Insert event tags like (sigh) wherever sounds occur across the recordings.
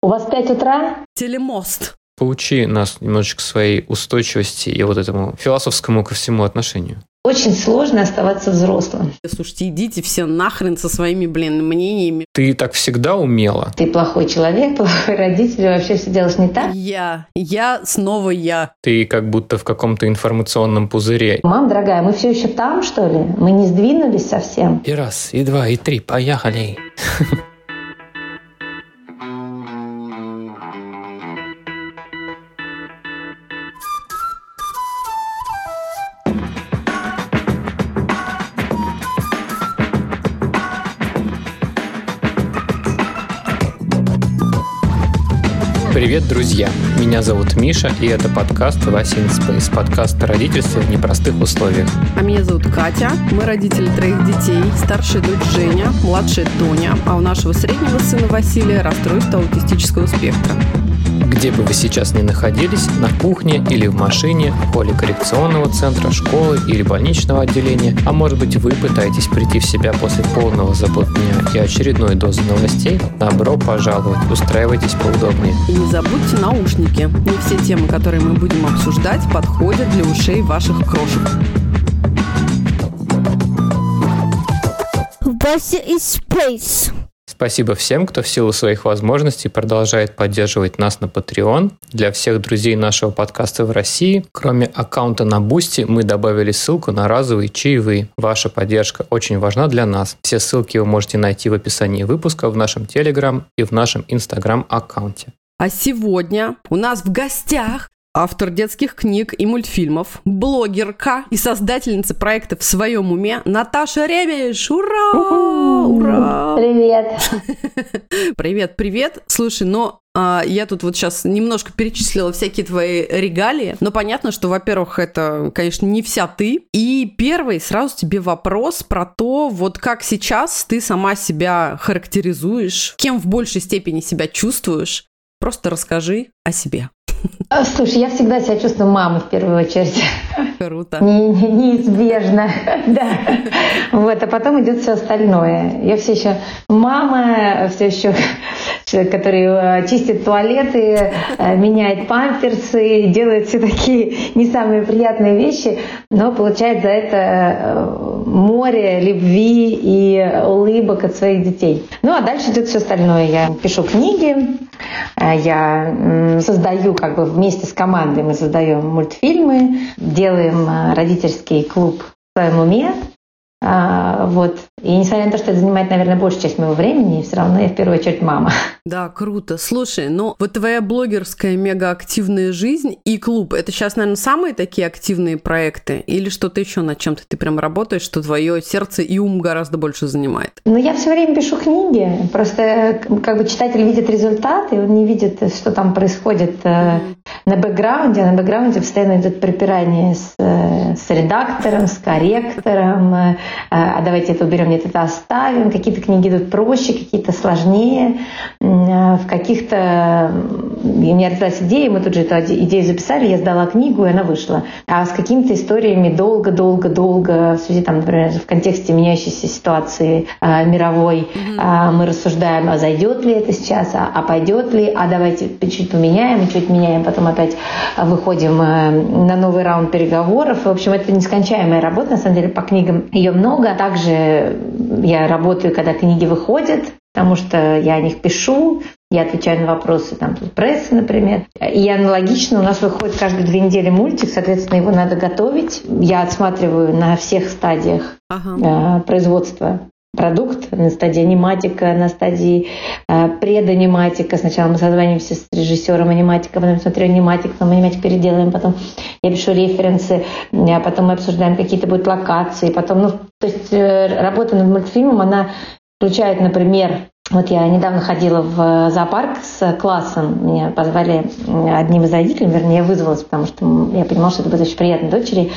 У вас 5 утра? Телемост. Поучи нас немножечко своей устойчивости и вот этому философскому ко всему отношению. Очень сложно оставаться взрослым. Слушайте, идите все нахрен со своими, блин, мнениями. Ты так всегда умела. Ты плохой человек, (laughs) плохой родитель, вообще все делаешь не так. Я, я, снова я. Ты как будто в каком-то информационном пузыре. Мам, дорогая, мы все еще там, что ли? Мы не сдвинулись совсем. И раз, и два, и три, поехали. (laughs) Привет, друзья! Меня зовут Миша, и это подкаст Вася in Space, подкаст о родительстве в непростых условиях. А меня зовут Катя, мы родители троих детей, старшая дочь Женя, младшая Тоня, а у нашего среднего сына Василия расстройство аутистического спектра. Где бы вы сейчас ни находились, на кухне или в машине, в поле коррекционного центра, школы или больничного отделения, а может быть вы пытаетесь прийти в себя после полного забот дня и очередной дозы новостей, добро пожаловать, устраивайтесь поудобнее. И не забудьте наушники. Не все темы, которые мы будем обсуждать, подходят для ушей ваших крошек. Вася is space. Спасибо всем, кто в силу своих возможностей продолжает поддерживать нас на Patreon. Для всех друзей нашего подкаста в России, кроме аккаунта на Boosty, мы добавили ссылку на разовые чаевые. Ваша поддержка очень важна для нас. Все ссылки вы можете найти в описании выпуска в нашем Telegram и в нашем Instagram аккаунте. А сегодня у нас в гостях автор детских книг и мультфильмов, блогерка и создательница проекта «В своем уме» Наташа Ребеш. Ура! Ура! Привет. (laughs) Привет, привет. Слушай, ну а, я тут вот сейчас немножко перечислила всякие твои регалии, но понятно, что, во-первых, это, конечно, не вся ты. И первый сразу тебе вопрос про то, вот как сейчас ты сама себя характеризуешь, кем в большей степени себя чувствуешь. Просто расскажи о себе. А, Слушай, я всегда себя чувствую мамой в первую очередь. Круто. Не- не- неизбежно, (laughs) да. Вот, а потом идет все остальное. Я все еще мама, все еще человек, который э, чистит туалеты, э, меняет памперсы, делает все такие не самые приятные вещи, но получает за это э, море любви и улыбок от своих детей. Ну а дальше идет все остальное. Я пишу книги, я создаю как бы вместе с командой мы создаем мультфильмы, делаем родительский клуб в своем уме. А, вот. И несмотря на то, что это занимает, наверное, большую часть моего времени, все равно я в первую очередь мама. (laughs) Да, круто. Слушай, ну вот твоя блогерская мегаактивная жизнь и клуб, это сейчас, наверное, самые такие активные проекты? Или что-то еще над чем-то ты прям работаешь, что твое сердце и ум гораздо больше занимает? Но я все время пишу книги. Просто э, как бы читатель видит результат, и он не видит, что там происходит э, на бэкграунде. На бэкграунде постоянно идет припирание с, э, с редактором, с корректором. Э, а давайте это уберем, нет, это оставим. Какие-то книги идут проще, какие-то сложнее. Э, В каких-то... У меня родилась идея, мы тут же эту идею записали, я сдала книгу, и она вышла. А с какими-то историями долго-долго-долго, в связи, там, например, в контексте меняющейся ситуации э, мировой, а, мы рассуждаем, а зайдет ли это сейчас, а, а пойдет ли, а давайте чуть поменяем, чуть меняем, потом опять выходим на новый раунд переговоров. В общем, это нескончаемая работа, на самом деле, по книгам ее много. Также я работаю, когда книги выходят, потому что я о них пишу, я отвечаю на вопросы там, прессы, например. И аналогично у нас выходит каждые две недели мультик, соответственно, его надо готовить. Я отсматриваю на всех стадиях Ага. э, производства продукт на стадии аниматика, на стадии э, преданиматика. Сначала мы созваниваемся с режиссером аниматика, потом смотрю аниматик, потом аниматик переделаем, потом я пишу референсы, а потом мы обсуждаем какие-то будут локации, потом, ну, то есть э, работа над мультфильмом, она включает, например, вот я недавно ходила в зоопарк с классом. Меня позвали одним из родителей, вернее, я вызвалась, потому что я понимала, что это будет очень приятно дочери.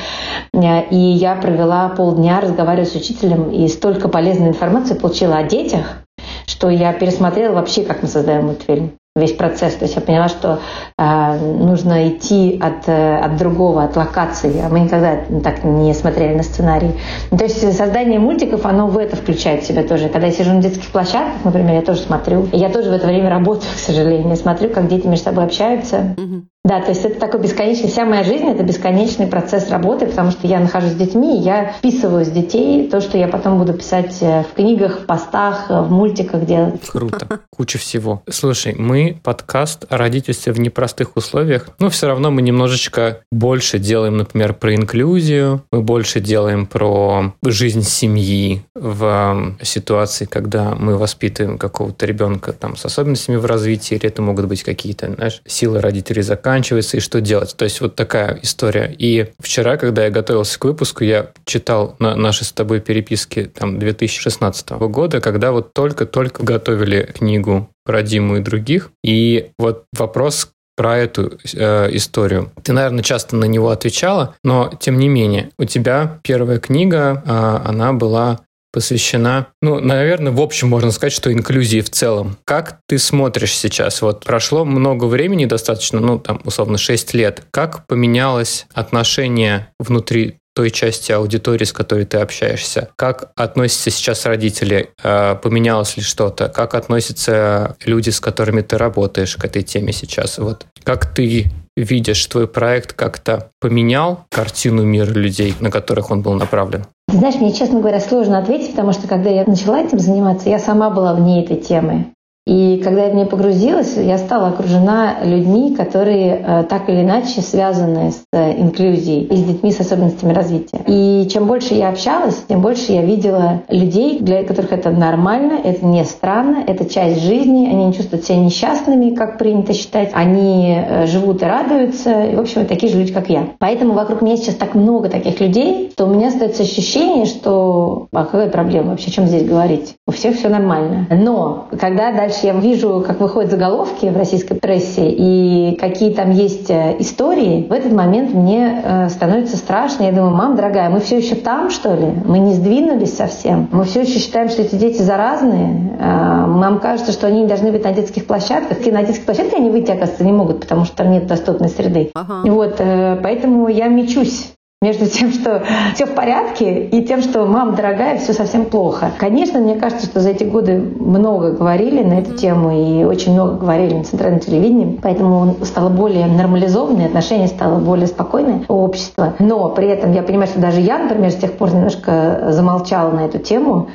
Э, И я провела полдня, разговаривая с учителем, и столько полезной информации получила о детях, что я пересмотрела вообще, как мы создаем мультфильм. Весь процесс. То есть я поняла, что э, нужно идти от, э, от другого, от локации. А мы никогда так не смотрели на сценарий. Ну, то есть создание мультиков, оно в это включает в себя тоже. Когда я сижу на детских площадках, например, я тоже смотрю. И я тоже в это время работаю, (laughs) к сожалению. Смотрю, как дети между собой общаются. Угу. Да, то есть это такой бесконечный, вся моя жизнь это бесконечный процесс работы, потому что я нахожусь с детьми, я вписываю с детей то, что я потом буду писать э, в книгах, постах, в мультиках делать. Круто, (laughs) куча всего. Слушай, мы подкаст о родительстве в непростых условиях, но все равно мы немножечко больше делаем, например, про инклюзию, мы больше делаем про жизнь семьи в ситуации, когда мы воспитываем какого-то ребенка там с особенностями в развитии, или это могут быть какие-то, знаешь, силы родителей заканчиваются заканчивается и что делать. То есть вот такая история. И вчера, когда я готовился к выпуску, я читал на наши с тобой переписки там 2016 года, когда вот только-только готовили книгу про Диму и других. И вот вопрос про эту э, историю. Ты, наверное, часто на него отвечала, но тем не менее, у тебя первая книга, э, она была посвящена, ну, наверное, в общем можно сказать, что инклюзии в целом. Как ты смотришь сейчас? Вот прошло много времени достаточно, ну, там, условно, 6 лет. Как поменялось отношение внутри той части аудитории, с которой ты общаешься. Как относятся сейчас родители? Э, поменялось ли что-то? Как относятся люди, с которыми ты работаешь к этой теме сейчас? Вот как ты видишь, твой проект как-то поменял картину мира людей, на которых он был направлен? Знаешь, мне, честно говоря, сложно ответить, потому что когда я начала этим заниматься, я сама была вне этой темы. И когда я в нее погрузилась, я стала окружена людьми, которые э, так или иначе связаны с инклюзией и с детьми с особенностями развития. И чем больше я общалась, тем больше я видела людей, для которых это нормально, это не странно, это часть жизни, они не чувствуют себя несчастными, как принято считать, они э, живут и радуются, и, в общем, такие же люди, как я. Поэтому вокруг меня сейчас так много таких людей, что у меня остается ощущение, что а какая проблема вообще, о чем здесь говорить? У всех все нормально. Но когда дальше дальше я вижу, как выходят заголовки в российской прессе и какие там есть э, истории, в этот момент мне э, становится страшно. Я думаю, мам, дорогая, мы все еще там, что ли? Мы не сдвинулись совсем? Мы все еще считаем, что эти дети заразные? Э, нам кажется, что они не должны быть на детских площадках. И на детских площадках они выйти, оказывается, не могут, потому что там нет доступной среды. Ага. Вот, поэтому я мечусь между тем, что все в порядке, и тем, что мам дорогая, все совсем плохо. Конечно, мне кажется, что за эти годы много говорили на эту тему и очень много говорили на центральном телевидении, поэтому стало более нормализованное, отношение стало более спокойное у общества. Но при этом я понимаю, что даже я, например, с тех пор немножко замолчала на эту тему,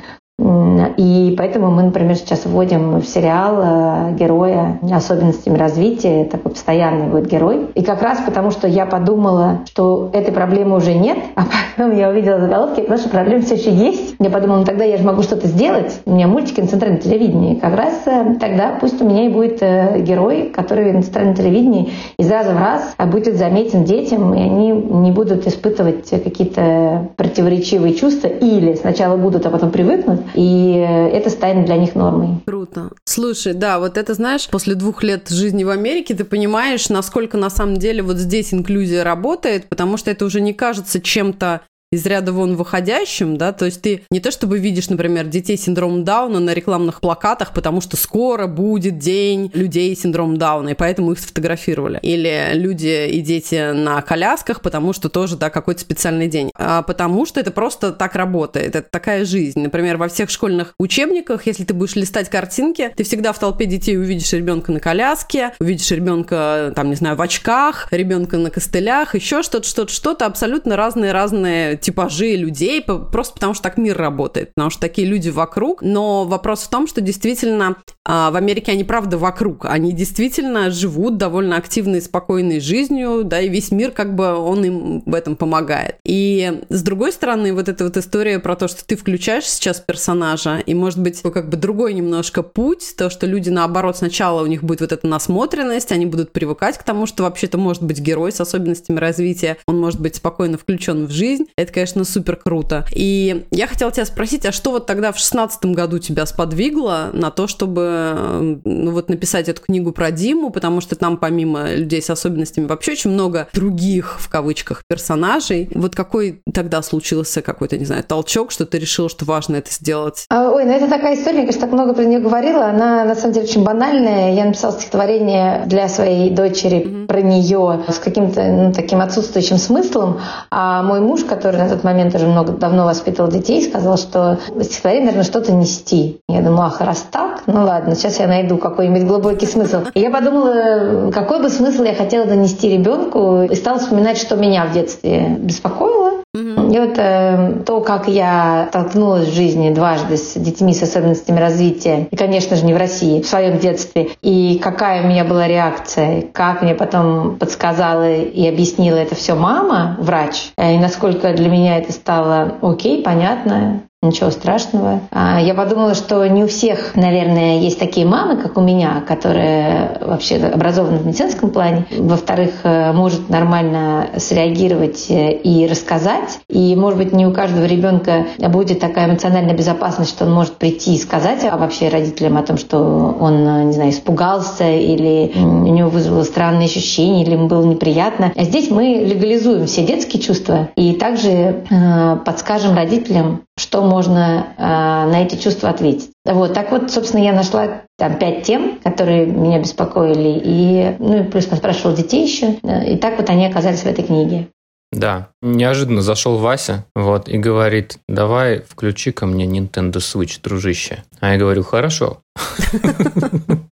и поэтому мы, например, сейчас вводим в сериал э, героя особенностями развития, такой постоянный будет герой. И как раз потому, что я подумала, что этой проблемы уже нет, а (laughs) потом я увидела заголовки, наша проблема все еще есть. Я подумала, ну тогда я же могу что-то сделать. У меня мультики на центральном телевидении. Как раз э, тогда пусть у меня и будет э, герой, который на центральном телевидении из раза в раз будет заметен детям, и они не будут испытывать какие-то противоречивые чувства или сначала будут, а потом привыкнут и это станет для них нормой. Круто. Слушай, да, вот это, знаешь, после двух лет жизни в Америке ты понимаешь, насколько на самом деле вот здесь инклюзия работает, потому что это уже не кажется чем-то из ряда вон выходящим, да, то есть ты не то чтобы видишь, например, детей с Дауна на рекламных плакатах, потому что скоро будет день людей с Дауна, и поэтому их сфотографировали. Или люди и дети на колясках, потому что тоже, да, какой-то специальный день. А потому что это просто так работает, это такая жизнь. Например, во всех школьных учебниках, если ты будешь листать картинки, ты всегда в толпе детей увидишь ребенка на коляске, увидишь ребенка, там, не знаю, в очках, ребенка на костылях, еще что-то, что-то, что-то, абсолютно разные-разные типажи людей, просто потому что так мир работает, потому что такие люди вокруг. Но вопрос в том, что действительно а, в Америке они правда вокруг, они действительно живут довольно активной, спокойной жизнью, да, и весь мир как бы он им в этом помогает. И с другой стороны, вот эта вот история про то, что ты включаешь сейчас персонажа, и может быть как бы другой немножко путь, то, что люди наоборот сначала у них будет вот эта насмотренность, они будут привыкать к тому, что вообще-то может быть герой с особенностями развития, он может быть спокойно включен в жизнь. Это это, конечно, супер круто. И я хотела тебя спросить, а что вот тогда в шестнадцатом году тебя сподвигло на то, чтобы ну, вот написать эту книгу про Диму, потому что там помимо людей с особенностями вообще очень много других, в кавычках, персонажей. Вот какой тогда случился какой-то, не знаю, толчок, что ты решила, что важно это сделать? А, ой, ну это такая история, я, конечно, так много про нее говорила. Она, на самом деле, очень банальная. Я написала стихотворение для своей дочери mm-hmm. про нее с каким-то ну, таким отсутствующим смыслом. А мой муж, который на тот момент уже много давно воспитывал детей, сказал, что стихотворение, наверное, что-то нести. Я думаю, ах, раз так, ну ладно, сейчас я найду какой-нибудь глубокий смысл. И я подумала, какой бы смысл я хотела донести ребенку, и стала вспоминать, что меня в детстве беспокоило. Mm-hmm. И вот э, то, как я столкнулась в жизни дважды с детьми с особенностями развития, и, конечно же, не в России, в своем детстве, и какая у меня была реакция, как мне потом подсказала и объяснила это все мама, врач, э, и насколько для меня это стало окей, понятно, Ничего страшного. А, я подумала, что не у всех, наверное, есть такие мамы, как у меня, которые вообще образованы в медицинском плане. Во-вторых, э, может нормально среагировать э, и рассказать. И, может быть, не у каждого ребенка будет такая эмоциональная безопасность, что он может прийти и сказать вообще родителям о том, что он, не знаю, испугался или у него вызвало странные ощущения или ему было неприятно. А здесь мы легализуем все детские чувства и также э, подскажем родителям, что можно э, на эти чувства ответить. Вот, так вот, собственно, я нашла там пять тем, которые меня беспокоили, и, ну, и плюс поспрашивала детей еще, и так вот они оказались в этой книге. Да, неожиданно зашел Вася, вот, и говорит, давай включи ко мне Nintendo Switch, дружище. А я говорю, хорошо. (laughs)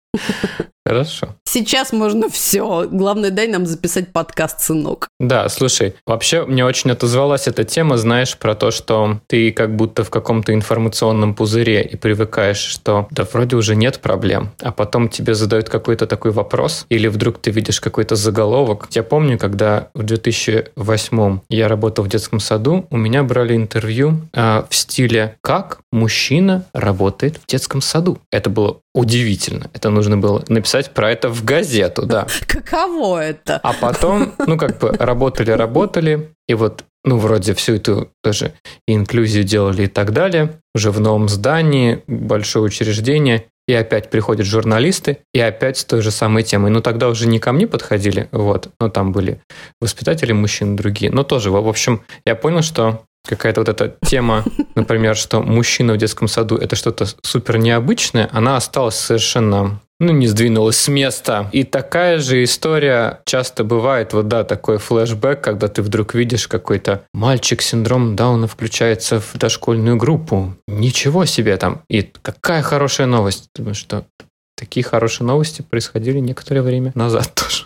Хорошо. Сейчас можно все. Главное, дай нам записать подкаст, сынок. Да, слушай, вообще мне очень отозвалась эта тема, знаешь, про то, что ты как будто в каком-то информационном пузыре и привыкаешь, что да вроде уже нет проблем, а потом тебе задают какой-то такой вопрос, или вдруг ты видишь какой-то заголовок. Я помню, когда в 2008 я работал в детском саду, у меня брали интервью э, в стиле «Как мужчина работает в детском саду?» Это было удивительно. Это нужно было написать про это в газету, да. (laughs) Каково это? А потом, ну, как бы работали-работали, и вот, ну, вроде всю эту тоже инклюзию делали и так далее, уже в новом здании, большое учреждение, и опять приходят журналисты, и опять с той же самой темой. Ну, тогда уже не ко мне подходили, вот, но там были воспитатели мужчин другие. Но тоже, в общем, я понял, что какая-то вот эта тема, (laughs) например, что мужчина в детском саду это что-то супер необычное, она осталась совершенно ну, не сдвинулась с места. И такая же история часто бывает, вот да, такой флешбэк, когда ты вдруг видишь какой-то мальчик синдром Дауна включается в дошкольную группу. Ничего себе там. И какая хорошая новость. Думаю, что такие хорошие новости происходили некоторое время назад (laughs) тоже.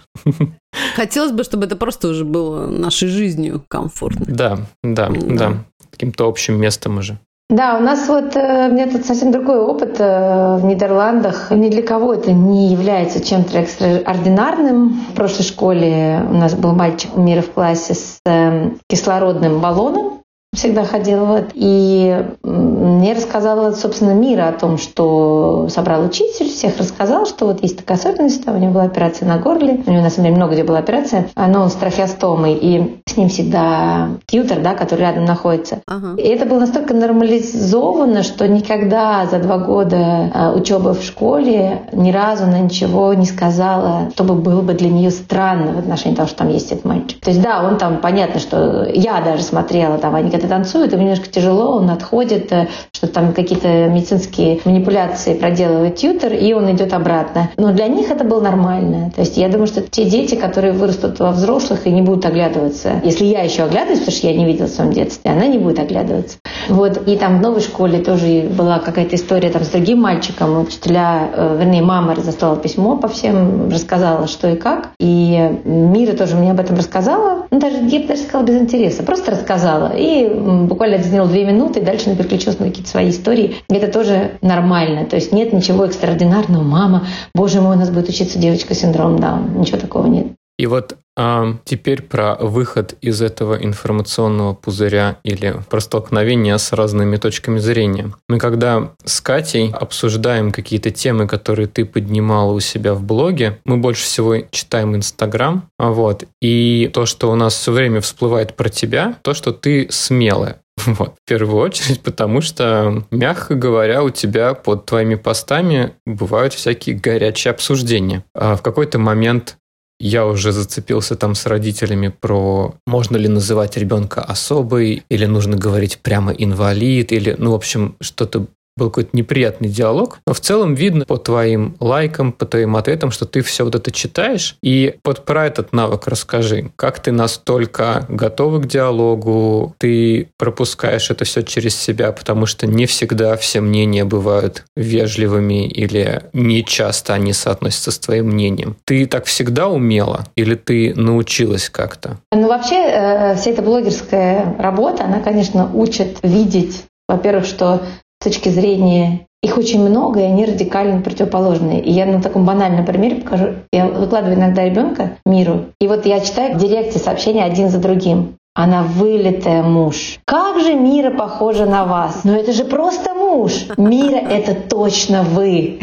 Хотелось бы, чтобы это просто уже было нашей жизнью комфортно. Да, да, да. да. Каким-то общим местом уже. Да, у нас вот, э, у меня тут совсем другой опыт э, в Нидерландах. Ни для кого это не является чем-то экстраординарным. В прошлой школе у нас был мальчик мира в классе с э, кислородным баллоном всегда ходила. Вот. И мне рассказала, собственно, Мира о том, что собрал учитель, всех рассказал, что вот есть такая особенность, у него была операция на горле, у него на самом деле много где была операция, но он с трофеостомой, и с ним всегда тьютер, да, который рядом находится. Ага. И это было настолько нормализовано, что никогда за два года а, учебы в школе ни разу она ничего не сказала, чтобы было бы для нее странно в отношении того, что там есть этот мальчик. То есть да, он там, понятно, что я даже смотрела, там они когда танцуют, ему немножко тяжело, он отходит, э, что там какие-то медицинские манипуляции проделывает тьютер, и он идет обратно. Но для них это было нормально. То есть я думаю, что те дети, которые вырастут во взрослых и не будут оглядываться, если я еще оглядываюсь, потому что я не видела в своем детстве, она не будет оглядываться. Вот. И там в новой школе тоже была какая-то история там с другим мальчиком. Учителя, э, вернее, мама разослала письмо по всем, рассказала, что и как. И Мира тоже мне об этом рассказала. Ну, даже, я даже сказала, без интереса. Просто рассказала. И буквально это заняло две минуты, и дальше она переключилась на какие-то свои истории. Это тоже нормально. То есть нет ничего экстраординарного. Мама, боже мой, у нас будет учиться девочка с синдромом Дауна. Ничего такого нет. И вот а теперь про выход из этого информационного пузыря или про столкновение с разными точками зрения. Мы когда с Катей обсуждаем какие-то темы, которые ты поднимала у себя в блоге, мы больше всего читаем Инстаграм, вот, и то, что у нас все время всплывает про тебя, то, что ты смелая. (laughs) Вот, в первую очередь, потому что, мягко говоря, у тебя под твоими постами бывают всякие горячие обсуждения. А в какой-то момент я уже зацепился там с родителями про можно ли называть ребенка особый, или нужно говорить прямо инвалид, или, ну, в общем, что-то был какой-то неприятный диалог, но в целом видно по твоим лайкам, по твоим ответам, что ты все вот это читаешь. И вот про этот навык расскажи. Как ты настолько готова к диалогу, ты пропускаешь это все через себя, потому что не всегда все мнения бывают вежливыми или не часто они соотносятся с твоим мнением. Ты так всегда умела или ты научилась как-то? Ну, вообще, э, вся эта блогерская работа, она, конечно, учит видеть во-первых, что точки зрения их очень много, и они радикально противоположные. И я на таком банальном примере покажу. Я выкладываю иногда ребенка миру, и вот я читаю в директе сообщения один за другим. Она вылитая муж. Как же Мира похожа на вас? Но это же просто муж. Мира — это точно вы.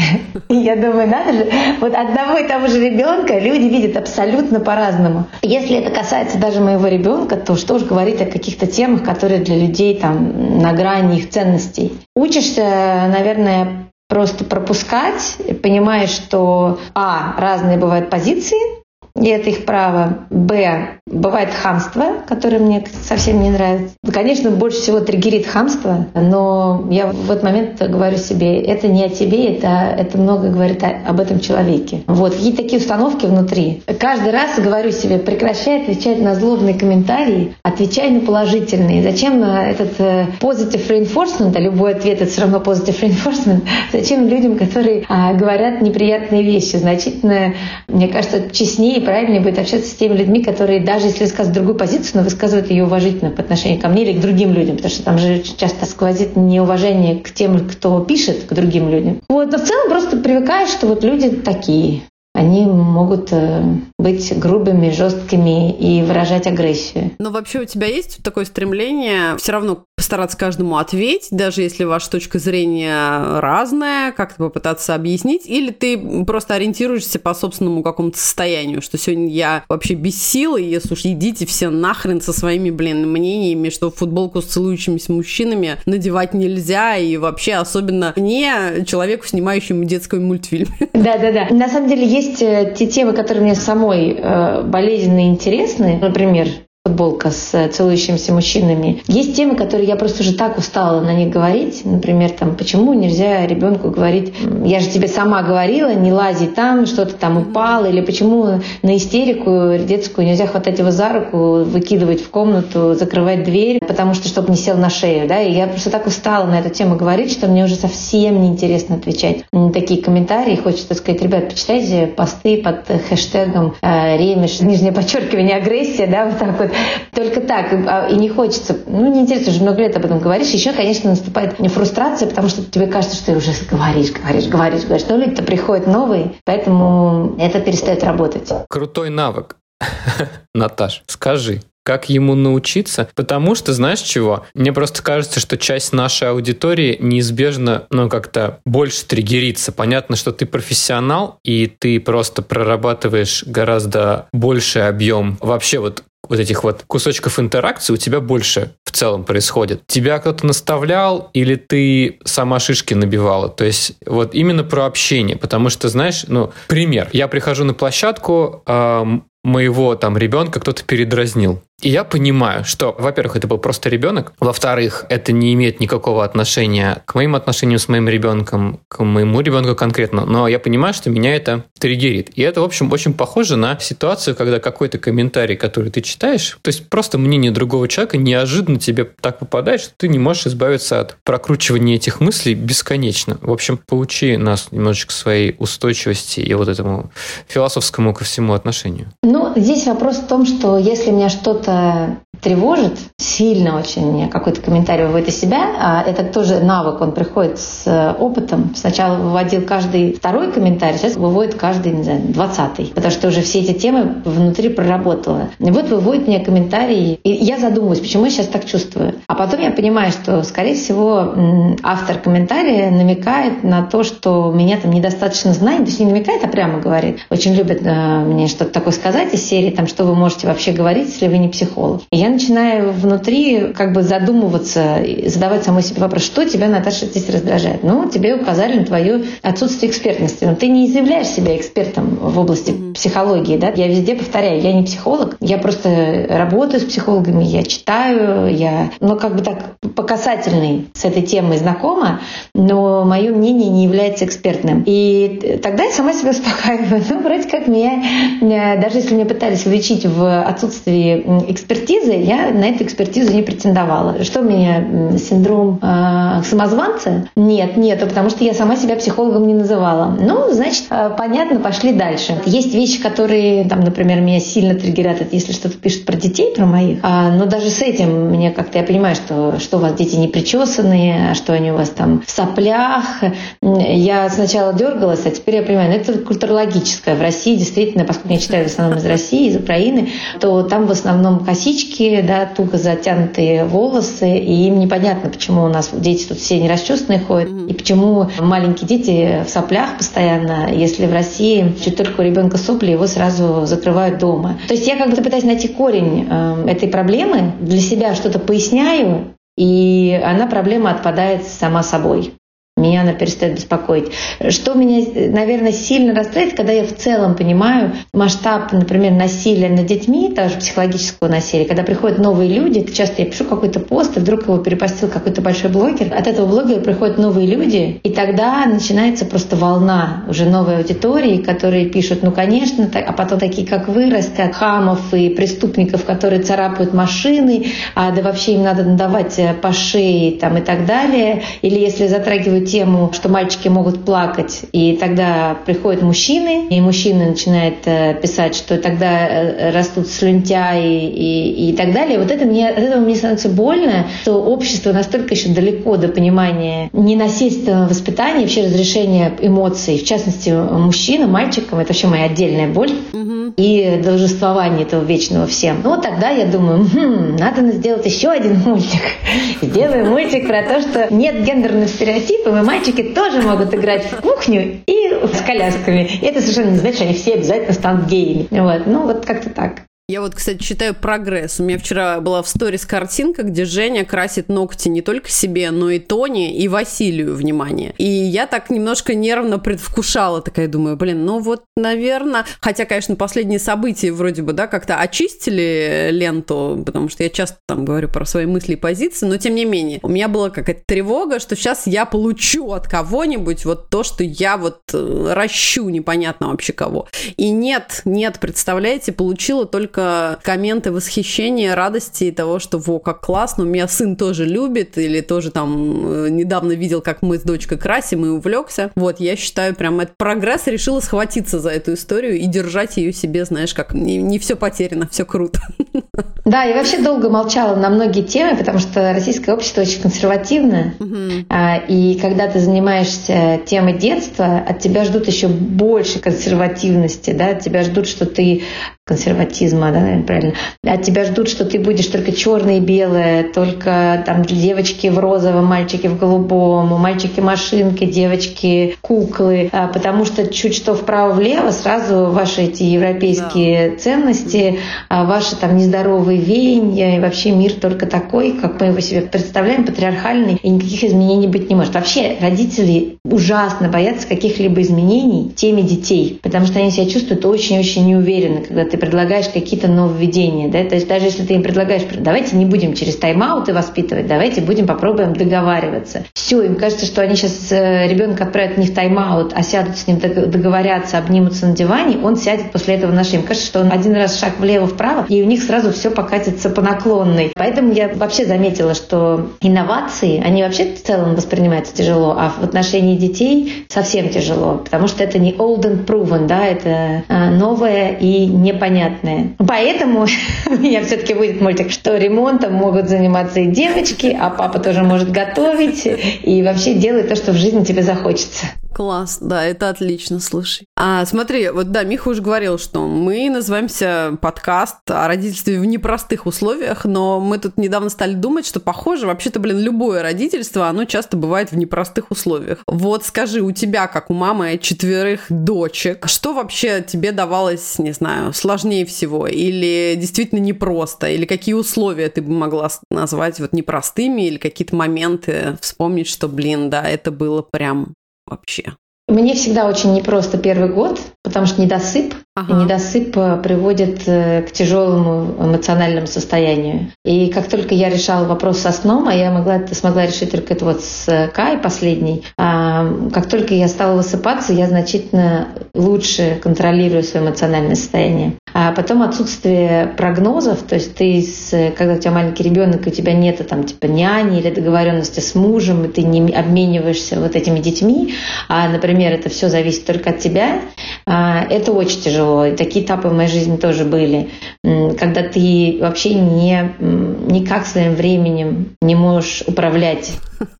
И я думаю, надо же, вот одного и того же ребенка люди видят абсолютно по-разному. Если это касается даже моего ребенка, то что уж говорить о каких-то темах, которые для людей там на грани их ценностей. Учишься, наверное, просто пропускать, понимаешь, что, а, разные бывают позиции, и это их право. Б. Бывает хамство, которое мне совсем не нравится. Конечно, больше всего триггерит хамство, но я в этот момент говорю себе, это не о тебе, это, это много говорит о, об этом человеке. Вот, какие такие установки внутри. Каждый раз говорю себе, прекращай отвечать на злобные комментарии, отвечай на положительные. Зачем э, этот э, positive reinforcement, а любой ответ это все равно positive reinforcement, (laughs) зачем людям, которые а, говорят неприятные вещи? Значительно, мне кажется, честнее правильнее будет общаться с теми людьми, которые даже если высказывают другую позицию, но высказывают ее уважительно по отношению ко мне или к другим людям, потому что там же часто сквозит неуважение к тем, кто пишет, к другим людям. Вот, но в целом просто привыкаешь, что вот люди такие они могут э, быть грубыми, жесткими и выражать агрессию. Но вообще у тебя есть такое стремление все равно постараться каждому ответить, даже если ваша точка зрения разная, как-то попытаться объяснить, или ты просто ориентируешься по собственному какому-то состоянию, что сегодня я вообще без силы, если уж идите все нахрен со своими, блин, мнениями, что футболку с целующимися мужчинами надевать нельзя, и вообще особенно мне, человеку, снимающему детский мультфильм. (laughs) Да-да-да. На самом деле есть э, те темы, которые мне самой э, болезненно интересны. Например, футболка с э, целующимися мужчинами. Есть темы, которые я просто уже так устала на них говорить. Например, там, почему нельзя ребенку говорить, я же тебе сама говорила, не лази там, что-то там упало, или почему на истерику детскую нельзя хватать его за руку, выкидывать в комнату, закрывать дверь, потому что, чтобы не сел на шею, да, и я просто так устала на эту тему говорить, что мне уже совсем неинтересно отвечать на такие комментарии. Хочется сказать, ребят, почитайте посты под хэштегом э, «Ремеш», нижнее подчеркивание, агрессия, да, вот так вот, (laughs) только так. А, и не хочется. Ну, неинтересно, уже много лет об этом говоришь. Еще, конечно, наступает фрустрация, потому что тебе кажется, что ты уже говоришь, говоришь, говоришь, говоришь. Но люди-то приходят новые, поэтому это перестает работать. Крутой навык. (laughs) Наташ, скажи, как ему научиться, потому что, знаешь чего, мне просто кажется, что часть нашей аудитории неизбежно, ну, как-то больше триггерится. Понятно, что ты профессионал, и ты просто прорабатываешь гораздо больший объем вообще вот вот этих вот кусочков интеракции у тебя больше в целом происходит. Тебя кто-то наставлял или ты сама шишки набивала? То есть вот именно про общение, потому что, знаешь, ну, пример. Я прихожу на площадку, э, моего там ребенка кто-то передразнил. И я понимаю, что, во-первых, это был просто ребенок, во-вторых, это не имеет никакого отношения к моим отношениям с моим ребенком, к моему ребенку конкретно, но я понимаю, что меня это триггерит. И это, в общем, очень похоже на ситуацию, когда какой-то комментарий, который ты читаешь, то есть просто мнение другого человека неожиданно тебе так попадает, что ты не можешь избавиться от прокручивания этих мыслей бесконечно. В общем, поучи нас немножечко своей устойчивости и вот этому философскому ко всему отношению. Ну, здесь вопрос в том, что если меня что-то 在 тревожит, сильно очень какой-то комментарий выводит из себя, а это тоже навык, он приходит с э, опытом. Сначала выводил каждый второй комментарий, сейчас выводит каждый, не знаю, двадцатый, потому что уже все эти темы внутри проработала. И вот выводит мне комментарий, и я задумываюсь, почему я сейчас так чувствую. А потом я понимаю, что, скорее всего, автор комментария намекает на то, что меня там недостаточно то есть не намекает, а прямо говорит. Очень любят э, мне что-то такое сказать из серии, там, что вы можете вообще говорить, если вы не психолог. И я начинаю внутри как бы задумываться, задавать самой себе вопрос, что тебя, Наташа, здесь раздражает? Ну, тебе указали на твое отсутствие экспертности. Но ты не изъявляешь себя экспертом в области mm-hmm. психологии, да? Я везде повторяю, я не психолог, я просто работаю с психологами, я читаю, я, ну, как бы так, по касательной с этой темой знакома, но мое мнение не является экспертным. И тогда я сама себя успокаиваю. Ну, вроде как меня, даже если меня пытались уличить в отсутствии экспертизы, я на эту экспертизу не претендовала. Что у меня, синдром э, самозванца? Нет, нету, потому что я сама себя психологом не называла. Ну, значит, э, понятно, пошли дальше. Есть вещи, которые, там, например, меня сильно триггерят, это если что-то пишут про детей, про моих. А, но даже с этим мне как-то, я понимаю, что, что у вас дети не причесанные, а что они у вас там в соплях. Я сначала дергалась, а теперь я понимаю, ну, это культурологическое. В России действительно, поскольку я читаю в основном из России, из Украины, то там в основном косички, да, туго затянутые волосы, и им непонятно, почему у нас дети тут все не расчесанные ходят, и почему маленькие дети в соплях постоянно, если в России чуть только у ребенка сопли, его сразу закрывают дома. То есть я как бы пытаюсь найти корень э, этой проблемы, для себя что-то поясняю, и она проблема отпадает сама собой меня она перестает беспокоить. Что меня, наверное, сильно расстраивает, когда я в целом понимаю масштаб, например, насилия над детьми, даже психологического насилия, когда приходят новые люди, часто я пишу какой-то пост, и вдруг его перепостил какой-то большой блогер, от этого блогера приходят новые люди, и тогда начинается просто волна уже новой аудитории, которые пишут, ну, конечно, а потом такие, как вы, растят хамов и преступников, которые царапают машины, а да вообще им надо надавать э, по шее там, и так далее. Или если затрагивают тему, что мальчики могут плакать, и тогда приходят мужчины, и мужчины начинают э, писать, что тогда э, растут слюнтяи и, и так далее. Вот это мне, от этого мне становится больно, что общество настолько еще далеко до понимания ненасильственного воспитания, вообще разрешения эмоций, в частности, мужчинам, мальчикам, это вообще моя отдельная боль, угу. и должествование этого вечного всем. Ну, тогда я думаю, хм, надо сделать еще один мультик. (laughs) Сделаем мультик про то, что нет гендерных стереотипов, и мальчики тоже могут играть в кухню и с колясками. И это совершенно не значит, что они все обязательно станут геями. Вот. Ну, вот как-то так. Я вот, кстати, читаю прогресс. У меня вчера была в сторис картинка, где Женя красит ногти не только себе, но и Тони, и Василию, внимание. И я так немножко нервно предвкушала, такая думаю, блин, ну вот, наверное... Хотя, конечно, последние события вроде бы, да, как-то очистили ленту, потому что я часто там говорю про свои мысли и позиции, но тем не менее, у меня была какая-то тревога, что сейчас я получу от кого-нибудь вот то, что я вот э, ращу непонятно вообще кого. И нет, нет, представляете, получила только только комменты восхищения, радости и того, что во, как классно, у меня сын тоже любит, или тоже там э, недавно видел, как мы с дочкой красим и увлекся. Вот, я считаю, прям это прогресс, решила схватиться за эту историю и держать ее себе, знаешь, как не, не все потеряно, все круто. (laughs) Да, я вообще долго молчала на многие темы, потому что российское общество очень консервативное. Угу. И когда ты занимаешься темой детства, от тебя ждут еще больше консервативности, да, от тебя ждут, что ты консерватизма, да, наверное, правильно. От тебя ждут, что ты будешь только черное и белое, только там девочки в розовом, мальчики в голубом, мальчики машинки, девочки куклы, а, потому что чуть что вправо-влево сразу ваши эти европейские да. ценности, а, ваши там нездоровые веяния и вообще мир только такой, как мы его себе представляем, патриархальный, и никаких изменений быть не может. Вообще родители ужасно боятся каких-либо изменений теме детей, потому что они себя чувствуют очень-очень неуверенно, когда ты предлагаешь какие-то нововведения. Да? То есть даже если ты им предлагаешь, давайте не будем через тайм-ауты воспитывать, давайте будем попробуем договариваться. Все, им кажется, что они сейчас э, ребенка отправят не в тайм-аут, а сядут с ним договорятся, обнимутся на диване, он сядет после этого на шею. Им кажется, что он один раз шаг влево-вправо, и у них сразу все покатится по наклонной. Поэтому я вообще заметила, что инновации, они вообще в целом воспринимаются тяжело, а в отношении детей совсем тяжело, потому что это не old and proven, да, это э, новое и не непонятное. Поэтому (laughs) у меня все-таки будет мультик, что ремонтом могут заниматься и девочки, а папа тоже может готовить и вообще делать то, что в жизни тебе захочется. Класс, да, это отлично, слушай. А смотри, вот да, Миха уже говорил, что мы называемся подкаст о родительстве в непростых условиях, но мы тут недавно стали думать, что похоже, вообще-то, блин, любое родительство, оно часто бывает в непростых условиях. Вот скажи, у тебя, как у мамы четверых дочек, что вообще тебе давалось, не знаю, сложнее всего? Или действительно непросто? Или какие условия ты бы могла назвать вот непростыми? Или какие-то моменты вспомнить, что, блин, да, это было прям вообще? Мне всегда очень непросто первый год, потому что недосып, ага. недосып э, приводит э, к тяжелому эмоциональному состоянию. И как только я решала вопрос со сном, а я могла, смогла решить только это вот с Кай последний, а, как только я стала высыпаться, я значительно лучше контролирую свое эмоциональное состояние. А потом отсутствие прогнозов, то есть ты, когда у тебя маленький ребенок, у тебя нет там типа няни или договоренности с мужем, и ты не обмениваешься вот этими детьми, а, например, это все зависит только от тебя, а, это очень тяжело. И такие этапы в моей жизни тоже были, когда ты вообще не, никак своим временем не можешь управлять.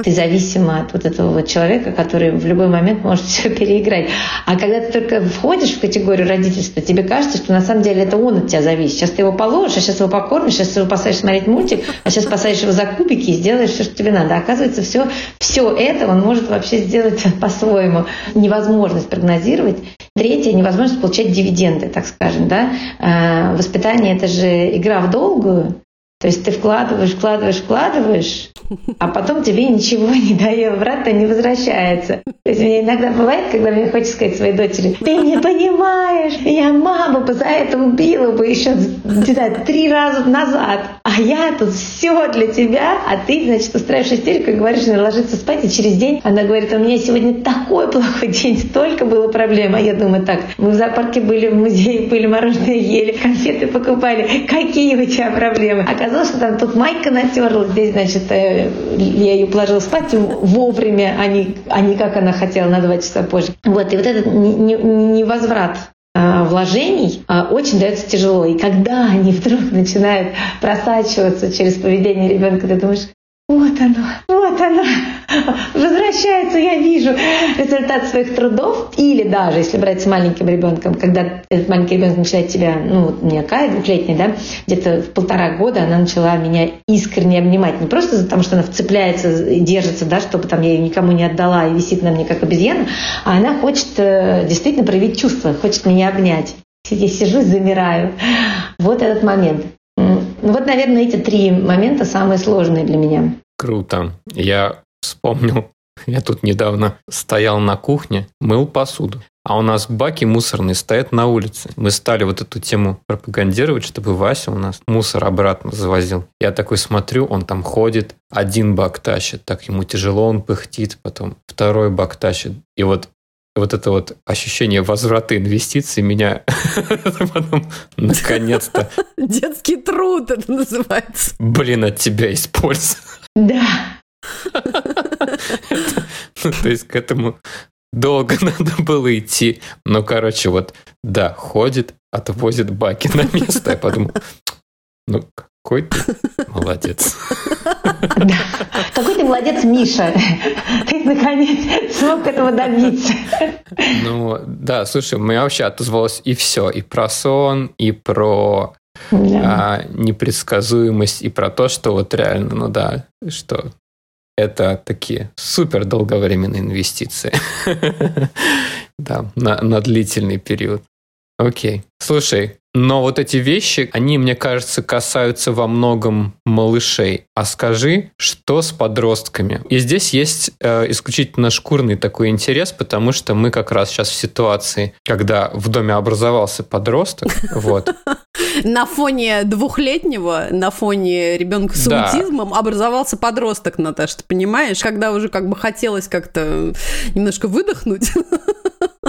Ты зависима от вот этого вот человека, который в любой момент может (laughs) все переиграть. А когда ты только входишь в категорию родительства, тебе кажется, что на самом деле это он от тебя зависит. Сейчас ты его положишь, а сейчас его покормишь, сейчас его посадишь смотреть мультик, а сейчас посадишь его за кубики и сделаешь все, что тебе надо. оказывается, все, все это он может вообще сделать (laughs) по-своему. Невозможность прогнозировать. Третье, невозможность получать дивиденды, так скажем. Да? А, воспитание – это же игра в долгую. То есть ты вкладываешь, вкладываешь, вкладываешь, а потом тебе ничего (laughs) не дает, обратно не возвращается. То есть мне иногда бывает, когда мне хочется сказать своей дочери, ты не понимаешь, я маму бы за это убила бы еще не знаю, три раза назад, а я тут все для тебя, а ты, значит, устраиваешь истерику и говоришь, надо ложиться спать, и через день она говорит, у меня сегодня такой плохой день, столько было проблем, а я думаю, так, мы в зоопарке были, в музее были, мороженое ели, конфеты покупали, какие у тебя проблемы? оказалось, что там тут майка натерла, здесь, значит, э, я ее положила спать вовремя, а не, а не как она хотела на два часа позже. Вот, и вот этот невозврат э, вложений э, очень дается тяжело. И когда они вдруг начинают просачиваться через поведение ребенка, ты думаешь, вот оно, вот оно, возвращается, я вижу результат своих трудов. Или даже, если брать с маленьким ребенком, когда этот маленький ребенок начинает тебя, ну, меня Кая двухлетняя, да, где-то в полтора года она начала меня искренне обнимать. Не просто потому, что она вцепляется и держится, да, чтобы там я ее никому не отдала и висит на мне как обезьяна, а она хочет э, действительно проявить чувства, хочет меня обнять. Я сижу замираю. Вот этот момент. Ну вот, наверное, эти три момента самые сложные для меня. Круто. Я вспомнил, (laughs) я тут недавно стоял на кухне, мыл посуду. А у нас баки мусорные стоят на улице. Мы стали вот эту тему пропагандировать, чтобы Вася у нас мусор обратно завозил. Я такой смотрю, он там ходит, один бак тащит, так ему тяжело, он пыхтит, потом второй бак тащит. И вот вот это вот ощущение возврата инвестиций меня потом (laughs) наконец-то... Детский труд это называется. Блин, от тебя есть польза. Да. Ну, то есть к этому долго (laughs) надо было идти. Но, короче, вот, да, ходит, отвозит баки на место. Я подумал, ну, какой ты молодец. Какой ты молодец, Миша. Ты, наконец, смог этого добиться. Ну, да, слушай, у меня вообще отозвалось и все. И про сон, и про да. а, непредсказуемость, и про то, что вот реально, ну да, что это такие супер долговременные инвестиции. (laughs) Да, на длительный период. Окей. Слушай, но вот эти вещи, они, мне кажется, касаются во многом малышей. А скажи, что с подростками? И здесь есть э, исключительно шкурный такой интерес, потому что мы как раз сейчас в ситуации, когда в доме образовался подросток, (laughs) вот. На фоне двухлетнего, на фоне ребенка с аутизмом образовался подросток, Наташа, ты понимаешь? Когда уже как бы хотелось как-то немножко выдохнуть. (laughs)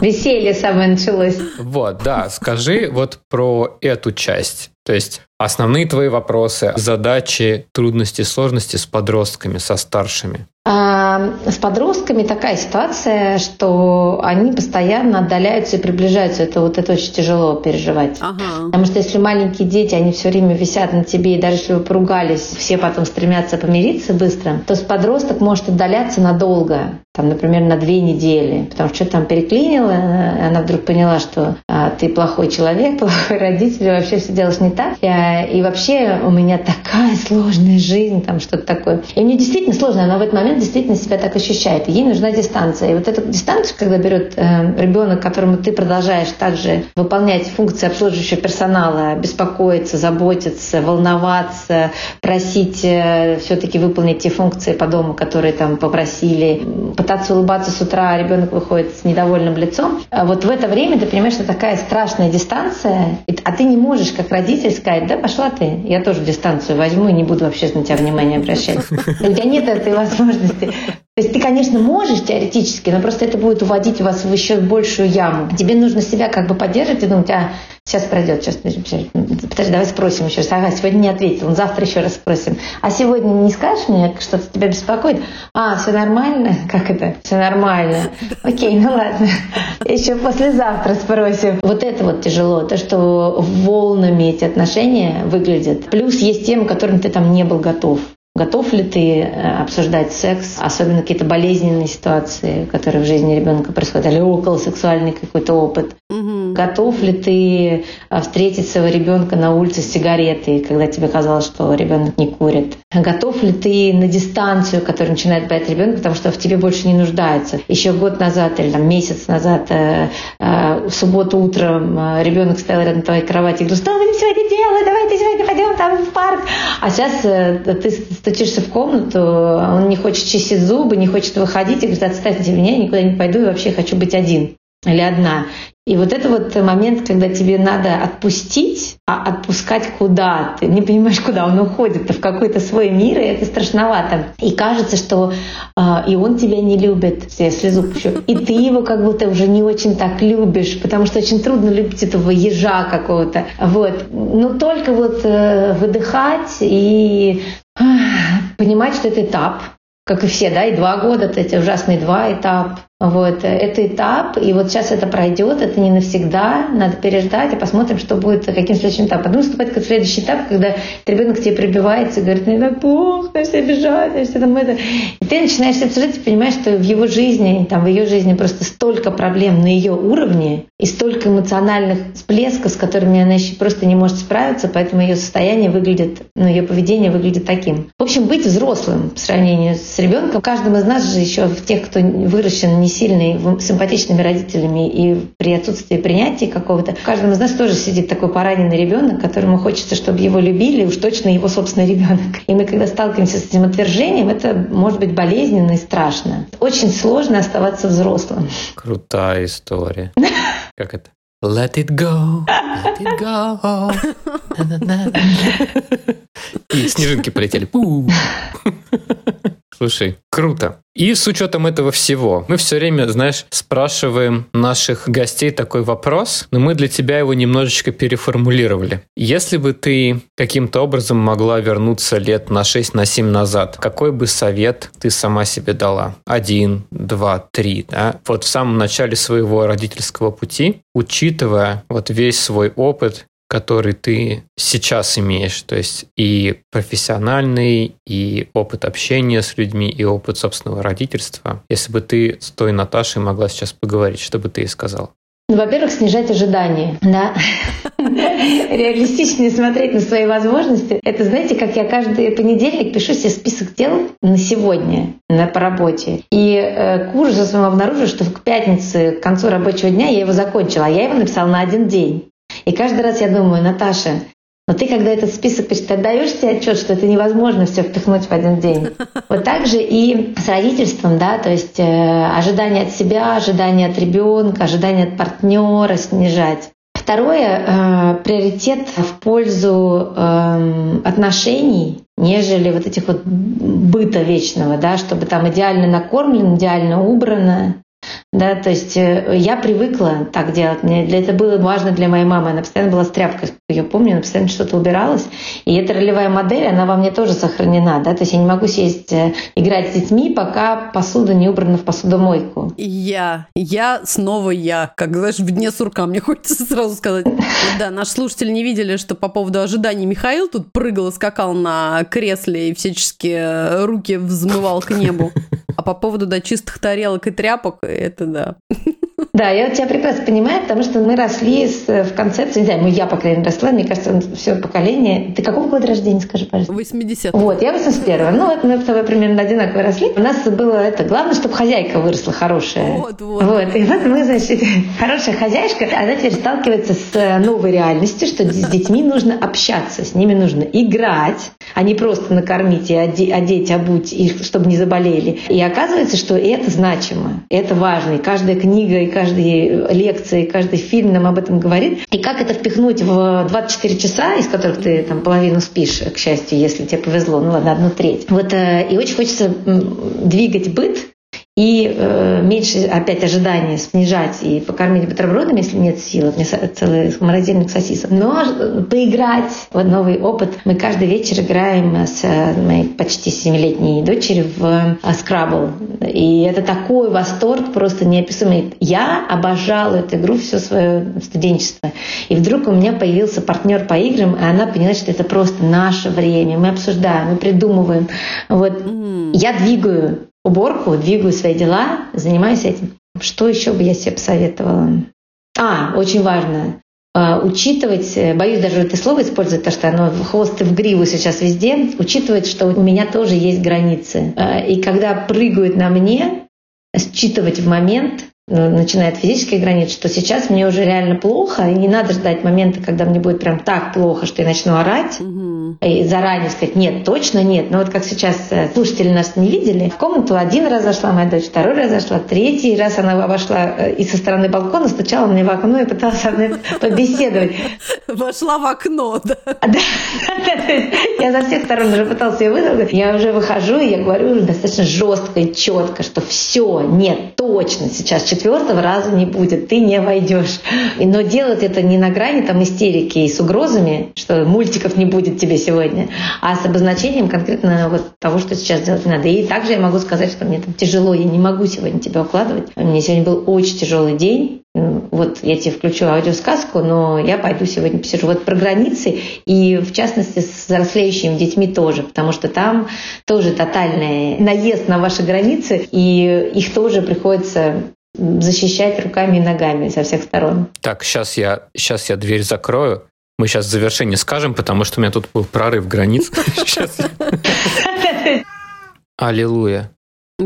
Веселье самое началось. Вот, да. Скажи вот про эту часть. То есть Основные твои вопросы, задачи, трудности, сложности с подростками, со старшими. А, с подростками такая ситуация, что они постоянно отдаляются и приближаются. Это вот это очень тяжело переживать. Ага. Потому что если маленькие дети, они все время висят на тебе, и даже если вы поругались, все потом стремятся помириться быстро, то с подросток может отдаляться надолго там, например, на две недели, потому что что-то там переклинило, она вдруг поняла, что а, ты плохой человек, (laughs) плохой родитель, вообще все делаешь не так. Я, и вообще у меня такая сложная жизнь, там что-то такое. И мне действительно сложно, она в этот момент действительно себя так ощущает. Ей нужна дистанция. И вот эту дистанцию, когда берет э, ребенок, которому ты продолжаешь также выполнять функции обслуживающего персонала, беспокоиться, заботиться, волноваться, просить э, все-таки выполнить те функции по дому, которые там попросили, пытаться улыбаться с утра, а ребенок выходит с недовольным лицом. А вот в это время ты понимаешь, что такая страшная дистанция, а ты не можешь как родитель сказать, да пошла ты, я тоже дистанцию возьму и не буду вообще на тебя внимания обращать. У тебя нет этой возможности. То есть ты, конечно, можешь теоретически, но просто это будет уводить вас в еще большую яму. Тебе нужно себя как бы поддерживать и думать, а сейчас пройдет, сейчас, подожди, давай спросим еще раз. Ага, сегодня не ответил, он завтра еще раз спросим. А сегодня не скажешь мне, что-то тебя беспокоит? А, все нормально? (laughs) Как это? Все нормально. (laughs) Окей, ну ладно. Еще послезавтра спросим. Вот это вот тяжело, то, что волнами эти отношения выглядят. Плюс есть темы, которым ты там не был готов. Готов ли ты э, обсуждать секс, особенно какие-то болезненные ситуации, которые в жизни ребенка происходят, или около сексуальный какой-то опыт? Угу. Готов ли ты э, встретить своего ребенка на улице с сигаретой, когда тебе казалось, что ребенок не курит? Готов ли ты на дистанцию, которую начинает брать ребенок, потому что в тебе больше не нуждается? Еще год назад или там, месяц назад э, э, в субботу утром э, ребенок стоял рядом на твоей кровати и говорил, что вы сегодня делаете? Давайте сегодня пойдем там в парк. А сейчас э, ты стучишься в комнату, он не хочет чистить зубы, не хочет выходить и говорит, отстаньте меня, я никуда не пойду и вообще хочу быть один или одна. И вот это вот момент, когда тебе надо отпустить, а отпускать куда? Ты не понимаешь, куда он уходит, в какой-то свой мир, и это страшновато. И кажется, что э, и он тебя не любит, я слезу пущу, и ты его как будто уже не очень так любишь, потому что очень трудно любить этого ежа какого-то. Вот. Но только вот э, выдыхать и э, понимать, что это этап, как и все, да, и два года, эти ужасные два этап, вот, это этап, и вот сейчас это пройдет, это не навсегда, надо переждать, и посмотрим, что будет, каким следующим этапом. Потом наступает следующий этап, когда ребенок к тебе прибивается и говорит, ну это плохо, все обижать, я все там это. И ты начинаешь это жить и понимаешь, что в его жизни, там, в ее жизни просто столько проблем на ее уровне, и столько эмоциональных всплесков, с которыми она еще просто не может справиться, поэтому ее состояние выглядит, ну, ее поведение выглядит таким. В общем, быть взрослым по сравнению с ребенком, каждому из нас же еще в тех, кто выращен не сильной, симпатичными родителями и при отсутствии принятия какого-то, в каждом из нас тоже сидит такой пораненный ребенок, которому хочется, чтобы его любили, уж точно его собственный ребенок. И мы, когда сталкиваемся с этим отвержением, это может быть болезненно и страшно. Очень сложно оставаться взрослым. Крутая история. (laughs) Как это? Let it go, let it go. (laughs) И снежинки полетели. (laughs) Слушай, круто. И с учетом этого всего, мы все время, знаешь, спрашиваем наших гостей такой вопрос, но мы для тебя его немножечко переформулировали. Если бы ты каким-то образом могла вернуться лет на 6, на 7 назад, какой бы совет ты сама себе дала? Один, два, три, да? Вот в самом начале своего родительского пути, учитывая вот весь свой опыт который ты сейчас имеешь, то есть и профессиональный, и опыт общения с людьми, и опыт собственного родительства. Если бы ты с той Наташей могла сейчас поговорить, что бы ты ей сказал? Ну, во-первых, снижать ожидания, да. (laughs) Реалистичнее смотреть на свои возможности. Это, знаете, как я каждый понедельник пишу себе список дел на сегодня на, по работе. И э, к ужасу обнаружила, что к пятнице, к концу рабочего дня я его закончила, а я его написала на один день. И каждый раз я думаю, Наташа, но ты, когда этот список ты отдаешь себе отчет, что это невозможно все впихнуть в один день. (laughs) Вот так же и с родительством, да, то есть э, ожидания от себя, ожидания от ребенка, ожидания от партнера снижать. Второе, э, приоритет в пользу э, отношений, нежели вот этих вот быта вечного, да, чтобы там идеально накормлен, идеально убрано, Да, то есть э, я привыкла так делать. Мне для это было важно для моей мамы. Она постоянно была с тряпкой. Я помню, она постоянно что-то убиралась. И эта ролевая модель, она во мне тоже сохранена. Да? То есть я не могу сесть э, играть с детьми, пока посуда не убрана в посудомойку. Я. Я снова я. Как, знаешь, в дне сурка. Мне (laughs) хочется сразу сказать. Да, наши слушатели не видели, что по поводу ожиданий Михаил тут прыгал и скакал на кресле и всячески э, руки взмывал к небу. А по поводу да, чистых тарелок и тряпок, это да. Да, я тебя прекрасно понимаю, потому что мы росли с, в концепции, не знаю, ну я, по крайней мере, росла, мне кажется, все поколение. Ты какого года рождения, скажи, пожалуйста? 80 Вот, я 81 Ну, вот мы с тобой примерно одинаково росли. У нас было это, главное, чтобы хозяйка выросла хорошая. Вот, вот. Вот, и вот мы, значит, (laughs) хорошая хозяйка, она теперь сталкивается с э, новой реальностью, что с детьми нужно общаться, с ними нужно играть, а не просто накормить и одеть, обуть, их, чтобы не заболели. И оказывается, что это значимо, это важно. И каждая книга, и каждой лекции, каждый фильм нам об этом говорит. И как это впихнуть в 24 часа, из которых ты там половину спишь, к счастью, если тебе повезло, ну ладно, одну треть. Вот, э, и очень хочется двигать быт и э, меньше опять ожидания снижать и покормить бутербродами, если нет сил, у меня целый морозильник сосисок. Но поиграть в новый опыт. Мы каждый вечер играем с э, моей почти семилетней дочерью в Scrabble. Э, и это такой восторг просто неописуемый. Я обожала эту игру все свое студенчество. И вдруг у меня появился партнер по играм, и она поняла, что это просто наше время. Мы обсуждаем, мы придумываем. Вот я двигаю уборку, двигаю свои дела, занимаюсь этим. Что еще бы я себе посоветовала? А, очень важно, а, учитывать, э, боюсь даже это слово использовать, потому что оно хвост в гриву сейчас везде, учитывать, что у меня тоже есть границы. А, и когда прыгают на мне, считывать в момент, начинает физические границы, что сейчас мне уже реально плохо, и не надо ждать момента, когда мне будет прям так плохо, что я начну орать, угу. и заранее сказать, нет, точно нет. Но вот как сейчас э, слушатели нас не видели, в комнату один раз зашла моя дочь, второй раз зашла, третий раз она обошла э, и со стороны балкона стучала мне в окно и пыталась со мной побеседовать. (laughs) Вошла в окно, (laughs) (laughs) да? Да. Я за всех сторон уже пыталась ее выдавить. Я уже выхожу, и я говорю уже достаточно жестко и четко, что все, нет, точно, сейчас четвертого раза не будет, ты не войдешь. Но делать это не на грани там истерики и с угрозами, что мультиков не будет тебе сегодня, а с обозначением конкретно вот того, что сейчас делать надо. И также я могу сказать, что мне там тяжело, я не могу сегодня тебя укладывать. Мне сегодня был очень тяжелый день, вот я тебе включу аудиосказку, но я пойду сегодня посижу. Вот про границы и, в частности, с взрослеющими детьми тоже, потому что там тоже тотальный наезд на ваши границы, и их тоже приходится защищать руками и ногами со всех сторон. Так, сейчас я, сейчас я дверь закрою. Мы сейчас завершение скажем, потому что у меня тут был прорыв границ. (laughs) (laughs) Аллилуйя.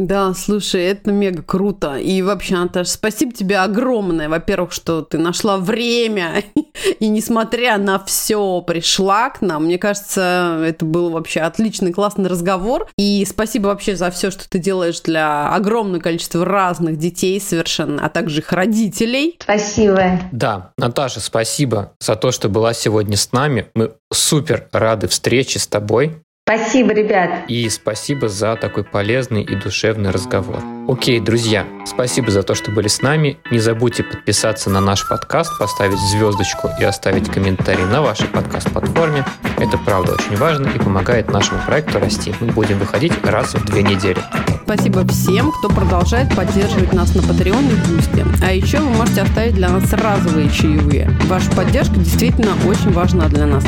Да, слушай, это мега круто. И вообще, Наташа, спасибо тебе огромное. Во-первых, что ты нашла время (laughs) и, несмотря на все, пришла к нам. Мне кажется, это был вообще отличный, классный разговор. И спасибо вообще за все, что ты делаешь для огромного количества разных детей совершенно, а также их родителей. Спасибо. Да, Наташа, спасибо за то, что была сегодня с нами. Мы супер рады встрече с тобой. Спасибо, ребят. И спасибо за такой полезный и душевный разговор. Окей, друзья, спасибо за то, что были с нами. Не забудьте подписаться на наш подкаст, поставить звездочку и оставить комментарий на вашей подкаст-платформе. Это правда очень важно и помогает нашему проекту расти. Мы будем выходить раз в две недели. Спасибо всем, кто продолжает поддерживать нас на Patreon и Boosty. А еще вы можете оставить для нас разовые чаевые. Ваша поддержка действительно очень важна для нас.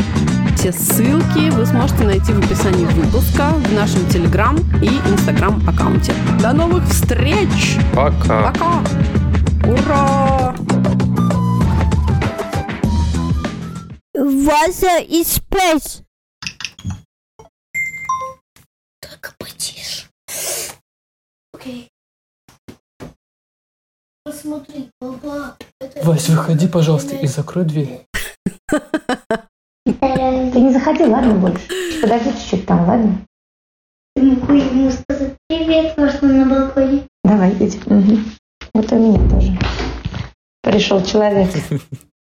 Все ссылки вы сможете найти в описании выпуска, в нашем Телеграм и Инстаграм аккаунте. До новых встреч! Пока! Пока! Ура! Вася и Space. Только потише. Окей. Посмотри, папа. Вась, выходи, пожалуйста, и закрой дверь. Ты не заходи, ладно, больше? Подожди чуть-чуть там, ладно? Могу ему сказать привет, может, он на балконе. Давай, иди. Угу. Вот у меня тоже. Пришел человек. (laughs)